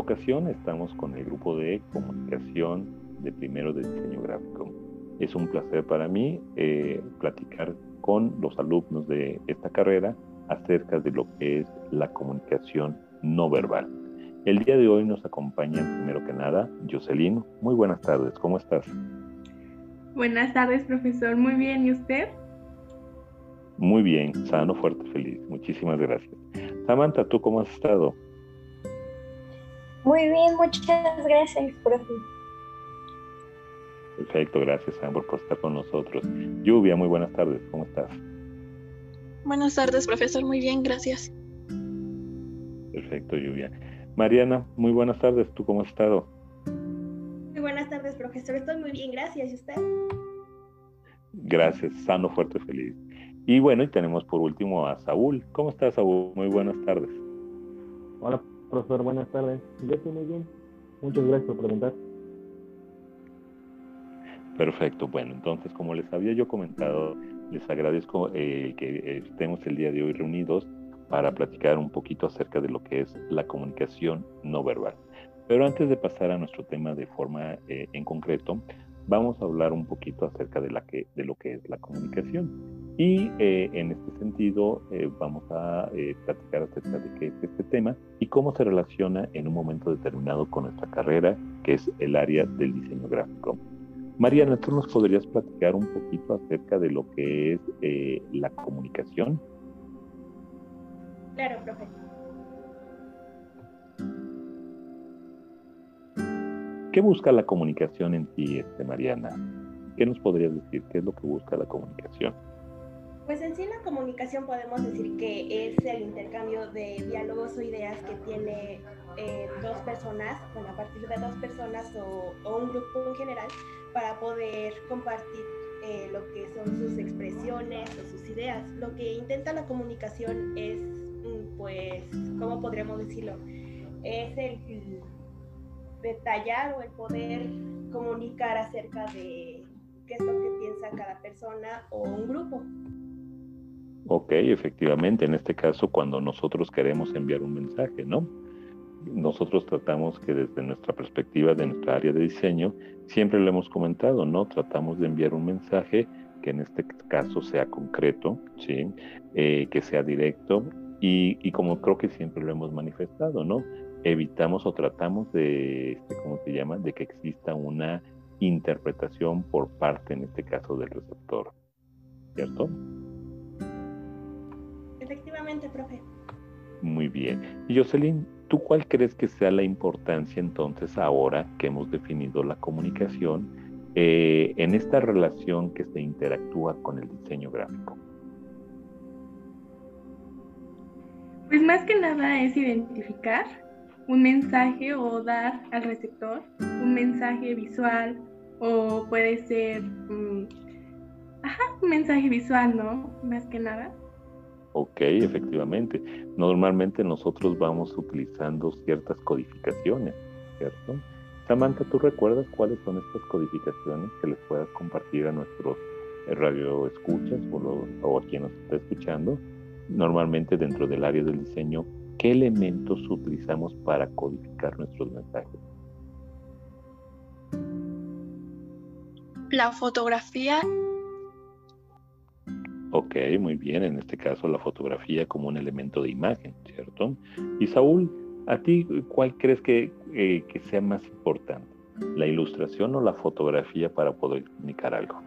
esta ocasión estamos con el grupo de comunicación de primero de diseño gráfico. Es un placer para mí eh, platicar con los alumnos de esta carrera acerca de lo que es la comunicación no verbal. El día de hoy nos acompaña primero que nada Jocelyn. Muy buenas tardes, ¿cómo estás? Buenas tardes, profesor. Muy bien, ¿y usted? Muy bien, sano, fuerte, feliz. Muchísimas gracias. Samantha, ¿tú cómo has estado? Muy bien, muchas gracias, profe. Perfecto, gracias, Amber, por estar con nosotros. Lluvia, muy buenas tardes, ¿cómo estás? Buenas tardes, profesor, muy bien, gracias. Perfecto, Lluvia. Mariana, muy buenas tardes, ¿tú cómo has estado? Muy buenas tardes, profesor, estoy muy bien, gracias, ¿y usted? Gracias, sano, fuerte, feliz. Y bueno, y tenemos por último a Saúl. ¿Cómo estás, Saúl? Muy buenas tardes. Profesor, buenas tardes. Yo muy bien. Muchas gracias por preguntar. Perfecto. Bueno, entonces, como les había yo comentado, les agradezco eh, que estemos el día de hoy reunidos para platicar un poquito acerca de lo que es la comunicación no verbal. Pero antes de pasar a nuestro tema de forma eh, en concreto, vamos a hablar un poquito acerca de, la que, de lo que es la comunicación. Y eh, en este sentido eh, vamos a eh, platicar acerca de qué es este tema y cómo se relaciona en un momento determinado con nuestra carrera, que es el área del diseño gráfico. Mariana, ¿tú nos podrías platicar un poquito acerca de lo que es la comunicación? Claro, profe. ¿Qué busca la comunicación en ti, este, Mariana? ¿Qué nos podrías decir? ¿Qué es lo que busca la comunicación? Pues en sí la comunicación podemos decir que es el intercambio de diálogos o ideas que tiene eh, dos personas, bueno, a partir de dos personas o, un grupo en general, para poder compartir eh, lo que son sus expresiones o sus ideas. Lo que intenta la comunicación es, mm, pues, ¿cómo podríamos decirlo? Es el detallar o el poder comunicar acerca de qué es lo que piensa cada persona o un grupo. Ok, efectivamente, en este caso cuando nosotros queremos enviar un mensaje, ¿no? Nosotros tratamos que desde nuestra perspectiva de nuestra área de diseño, siempre lo hemos comentado, ¿no? Tratamos de enviar un mensaje que en este caso sea concreto, ¿sí? Eh, que sea directo y, y, como creo que siempre lo hemos manifestado, ¿no? Evitamos o tratamos de, este, ¿cómo se llama? De que exista una interpretación por parte, en este caso, del receptor, ¿cierto? Profe. Muy bien. Y Jocelyn, ¿tú cuál crees que sea la importancia entonces ahora que hemos definido la comunicación eh, en esta relación que se interactúa con el diseño gráfico? Pues más que nada es identificar un mensaje o dar al receptor un mensaje visual o puede ser mm, un mensaje visual, ¿no? Más que nada. Ok, efectivamente. Normalmente nosotros vamos utilizando ciertas codificaciones, ¿cierto? Samantha, ¿tú recuerdas cuáles son estas codificaciones que les puedas compartir a nuestros eh, radioescuchas o, o a quien nos está escuchando? Normalmente dentro del área del diseño, ¿qué elementos utilizamos para codificar nuestros mensajes? La fotografía Ok, muy bien. En este caso, la fotografía como un elemento de imagen, ¿cierto? Y Saúl, ¿a ti cuál crees que, eh, que sea más importante? ¿La ilustración o la fotografía para poder comunicar algo?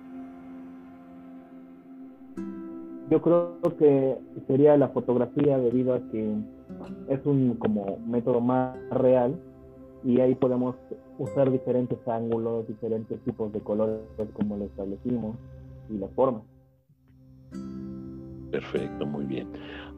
Yo creo que sería la fotografía debido a que es un como método más real y ahí podemos usar diferentes ángulos, diferentes tipos de colores como lo establecimos y la forma. Perfecto, muy bien.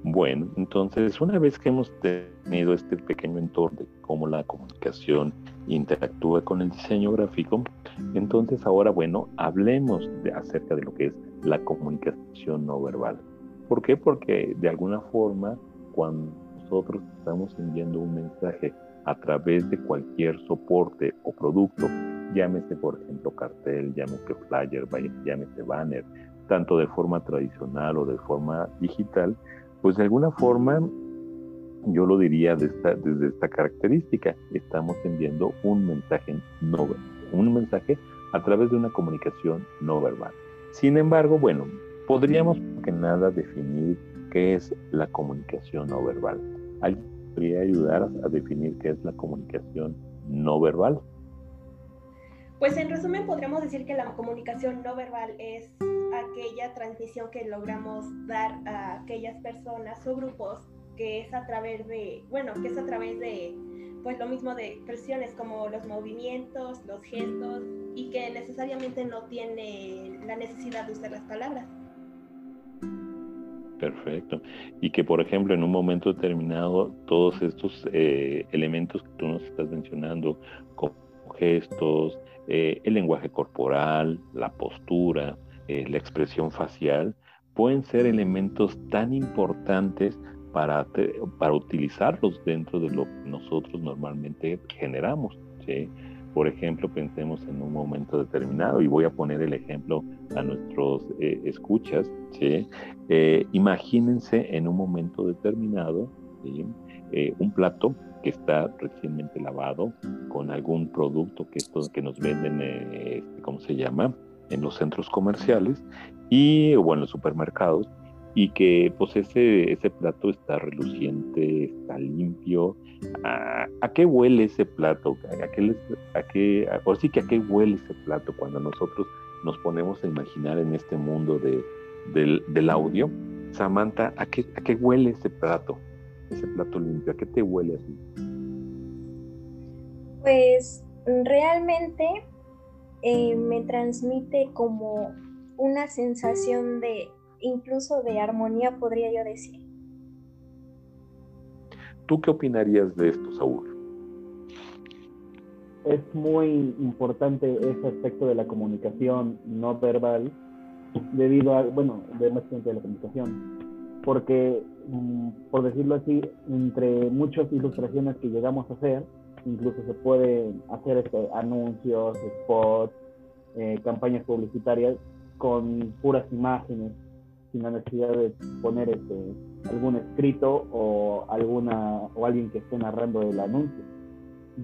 Bueno, entonces una vez que hemos tenido este pequeño entorno de cómo la comunicación interactúa con el diseño gráfico, entonces ahora, bueno, hablemos de, acerca de lo que es la comunicación no verbal. ¿Por qué? Porque de alguna forma, cuando nosotros estamos enviando un mensaje a través de cualquier soporte o producto, llámese por ejemplo cartel, llámese flyer, llámese banner, tanto de forma tradicional o de forma digital, pues de alguna forma yo lo diría desde esta característica. Estamos enviando un mensaje no un mensaje a través de una comunicación no verbal. Sin embargo, bueno, podríamos que nada definir qué es la comunicación no verbal. ¿Alguien podría ayudar a definir qué es la comunicación no verbal? Pues en resumen podríamos decir que la comunicación no verbal es aquella transmisión que logramos dar a aquellas personas o grupos que es a través de, bueno, que es a través de, pues lo mismo de expresiones como los movimientos, los gestos y que necesariamente no tiene la necesidad de usar las palabras. Perfecto. Y que, por ejemplo, en un momento determinado, todos estos eh, elementos que tú nos estás mencionando, como gestos, eh, el lenguaje corporal, la postura, eh, la expresión facial, pueden ser elementos tan importantes para, para utilizarlos dentro de lo que nosotros normalmente generamos. Por ejemplo, pensemos en un momento determinado, y voy a poner el ejemplo a nuestros eh, escuchas. imagínense en un momento determinado un plato que está recientemente lavado con algún producto que, estos, que nos venden, eh, este, ¿cómo se llama? En los centros comerciales y, o en los supermercados, y que pues ese, ese plato está reluciente, está limpio. ¿A, qué huele ese plato? ¿A qué, a qué, o sí que a qué huele ese plato cuando nosotros nos ponemos a imaginar en este mundo de, del, del audio? Samantha, ¿a qué, ¿a qué huele ese plato? Ese plato limpio? ¿A qué te huele así? Pues realmente eh, me transmite como una sensación de, incluso de armonía, podría yo decir. ¿Tú qué opinarías de esto, Saúl? Es muy importante ese aspecto de la comunicación no verbal debido a, bueno, de más de la comunicación, porque, por decirlo así, entre muchas ilustraciones que llegamos a hacer, incluso se pueden hacer este, anuncios, spots, eh, campañas publicitarias con puras imágenes, sin la necesidad de poner este, algún escrito o, alguna, o alguien que esté narrando el anuncio,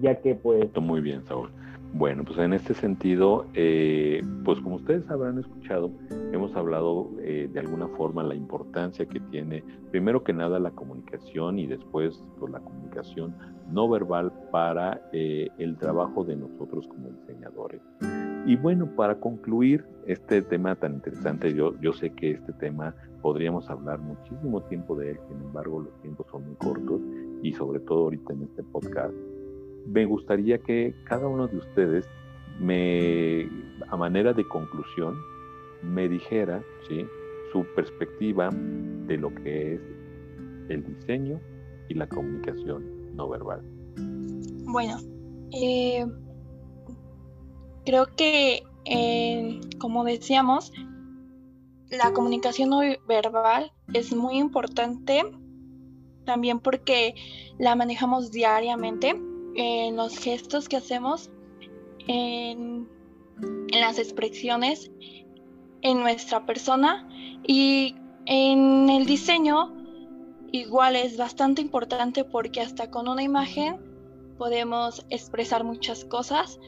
ya que pues... Muy bien, Saúl. Bueno, pues en este sentido, eh, pues como ustedes habrán escuchado, hemos hablado eh, de alguna forma la importancia que tiene, primero que nada, la comunicación y después pues, la comunicación no verbal para eh, el trabajo de nosotros como diseñadores. Y bueno, para concluir este tema tan interesante, yo, yo sé que este tema podríamos hablar muchísimo tiempo de él, sin embargo los tiempos son muy cortos y sobre todo ahorita en este podcast me gustaría que cada uno de ustedes me, a manera de conclusión, me dijera ¿sí? su perspectiva de lo que es el diseño y la comunicación no verbal. Bueno, eh, creo que, eh, como decíamos, la comunicación no verbal es muy importante también porque la manejamos diariamente en los gestos que hacemos, en, las expresiones, en nuestra persona y en el diseño igual es bastante importante porque hasta con una imagen podemos expresar muchas cosas,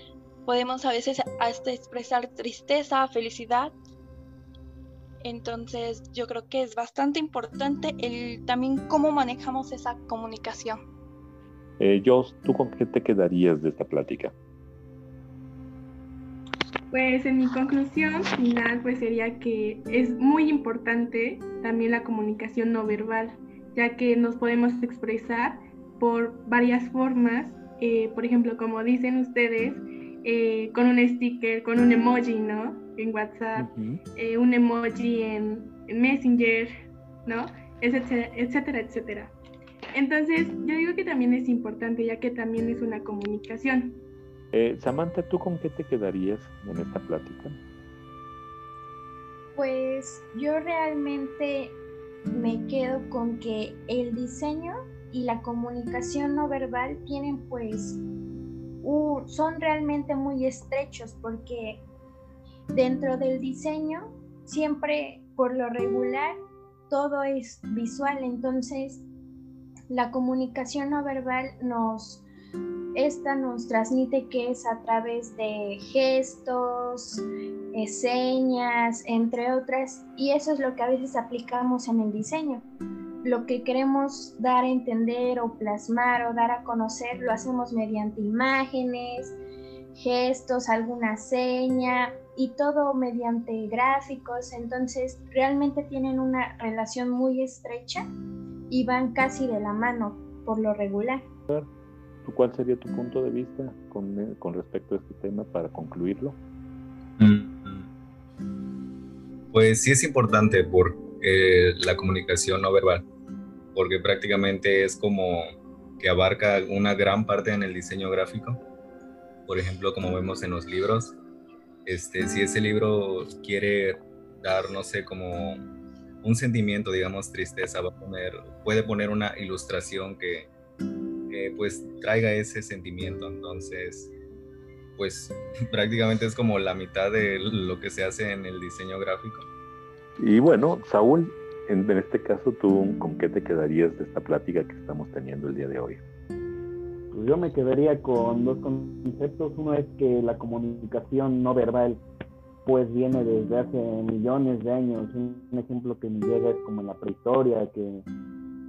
podemos a veces hasta expresar tristeza, felicidad. Entonces yo creo que es bastante importante el también cómo manejamos esa comunicación. Eh, Jos, ¿tú con qué te quedarías de esta plática? Pues en mi conclusión final pues sería que es muy importante también la comunicación no verbal, ya que nos podemos expresar por varias formas, eh, por ejemplo, como dicen ustedes, eh, con un sticker, con un emoji, ¿no? En WhatsApp, eh, un emoji en, en, Messenger, ¿no? Etcétera, etcétera, etcétera. Entonces, yo digo que también es importante, ya que también es una comunicación. Eh, Samantha, ¿tú con qué te quedarías en esta plática? Pues yo realmente me quedo con que el diseño y la comunicación no verbal tienen pues son realmente muy estrechos porque dentro del diseño siempre por lo regular todo es visual entonces la comunicación no verbal nos esta nos transmite que es a través de gestos, eh, señas, entre otras, y eso es lo que a veces aplicamos en el diseño. Lo que queremos dar a entender o plasmar o dar a conocer lo hacemos mediante imágenes, gestos, alguna seña y todo mediante gráficos. Entonces realmente tienen una relación muy estrecha y van casi de la mano por lo regular. ¿Cuál sería tu punto de vista con, eh, con respecto a este tema para concluirlo? Mm. Pues sí es importante por la comunicación no verbal, porque prácticamente es como que abarca una gran parte en el diseño gráfico. Por ejemplo, como vemos en los libros, este, si ese libro quiere dar, no sé, como un sentimiento, digamos, tristeza, va a poner, puede poner una ilustración que pues traiga ese sentimiento. Entonces, pues prácticamente es como la mitad de lo que se hace en el diseño gráfico. Y bueno, Saúl, en, este caso, ¿tú con qué te quedarías de esta plática que estamos teniendo el día de hoy? Pues yo me quedaría con dos conceptos. Uno es que la comunicación no verbal pues viene desde hace millones de años. Un ejemplo que me llega es como en la prehistoria, que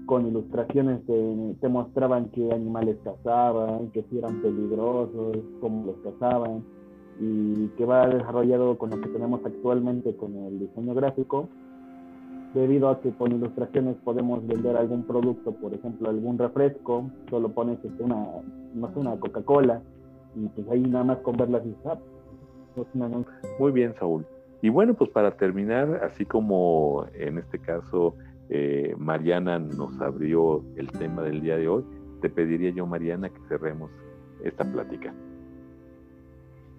con ilustraciones que te mostraban qué animales cazaban, que si eran peligrosos, cómo los cazaban, y que va desarrollado con lo que tenemos actualmente con el diseño gráfico, debido a que con ilustraciones podemos vender algún producto, por ejemplo, algún refresco, solo pones este, una, no sé, una Coca-Cola, y pues ahí nada más con verlas y ah, pues, Muy bien, Saúl. Y bueno, pues para terminar, así como en este caso eh, Mariana nos abrió el tema del día de hoy, te pediría yo, Mariana, que cerremos esta plática.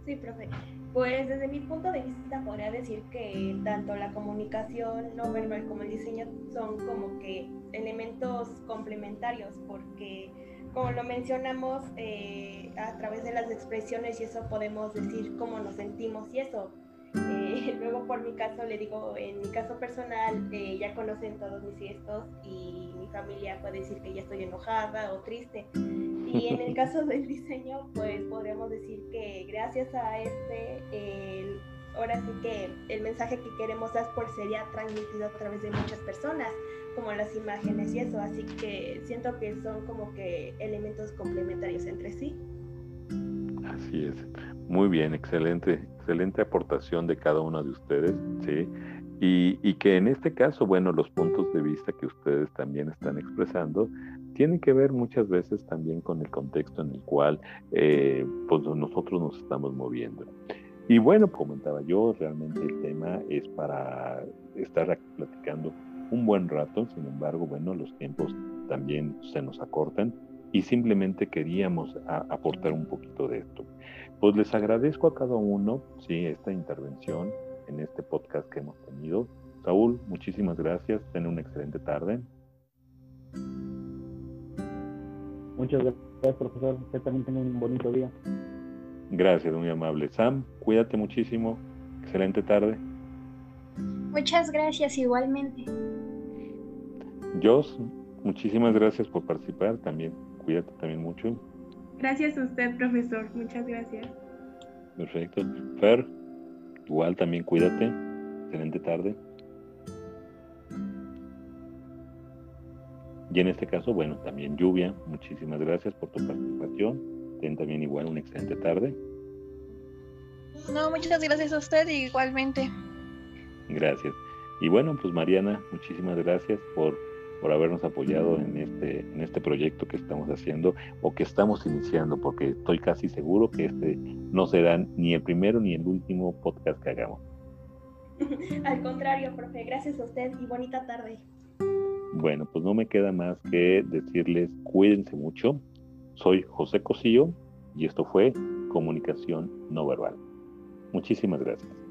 Sí, profe. Pues desde mi punto de vista podría decir que tanto la comunicación no verbal como el diseño son como que elementos complementarios porque como lo mencionamos eh, a través de las expresiones y eso podemos decir cómo nos sentimos y eso eh, luego por mi caso le digo, en mi caso personal, eh, ya conocen todos mis gestos y mi familia puede decir que ya estoy enojada o triste. Y en el caso del diseño, pues podríamos decir que gracias a este, el, ahora sí que el mensaje que queremos dar por sería transmitido a través de muchas personas, como las imágenes y eso. Así que siento que son como que elementos complementarios entre sí. Así es. Muy bien, excelente, excelente aportación de cada uno de ustedes, ¿sí? Y, que en este caso, bueno, los puntos de vista que ustedes también están expresando tienen que ver muchas veces también con el contexto en el cual eh, pues nosotros nos estamos moviendo. Y bueno, comentaba yo, realmente el tema es para estar platicando un buen rato, sin embargo, bueno, los tiempos también se nos acortan y simplemente queríamos aportar un poquito de esto. Pues les agradezco a cada uno, sí, esta intervención en este podcast que hemos tenido. Saúl, muchísimas gracias. Ten una excelente tarde. Muchas gracias, profesor. Usted también tenga un bonito día. Gracias, muy amable. Sam, cuídate muchísimo. Excelente tarde. Muchas gracias, igualmente. Jos, muchísimas gracias por participar también. Cuídate también mucho. Gracias a usted, profesor. Muchas gracias. Perfecto. Fer, igual también cuídate. Excelente tarde. Y en este caso, bueno, también Lluvia, muchísimas gracias por tu participación. Ten también igual una excelente tarde. No, muchas gracias a usted igualmente. Gracias. Y bueno, pues Mariana, muchísimas gracias por por habernos apoyado en este, en este proyecto que estamos haciendo o que estamos iniciando, porque estoy casi seguro que este no será ni el primero ni el último podcast que hagamos. Al contrario, profe, gracias a usted y bonita tarde. Bueno, pues no me queda más que decirles cuídense mucho. Soy José Cosillo y esto fue Comunicación No Verbal. Muchísimas gracias.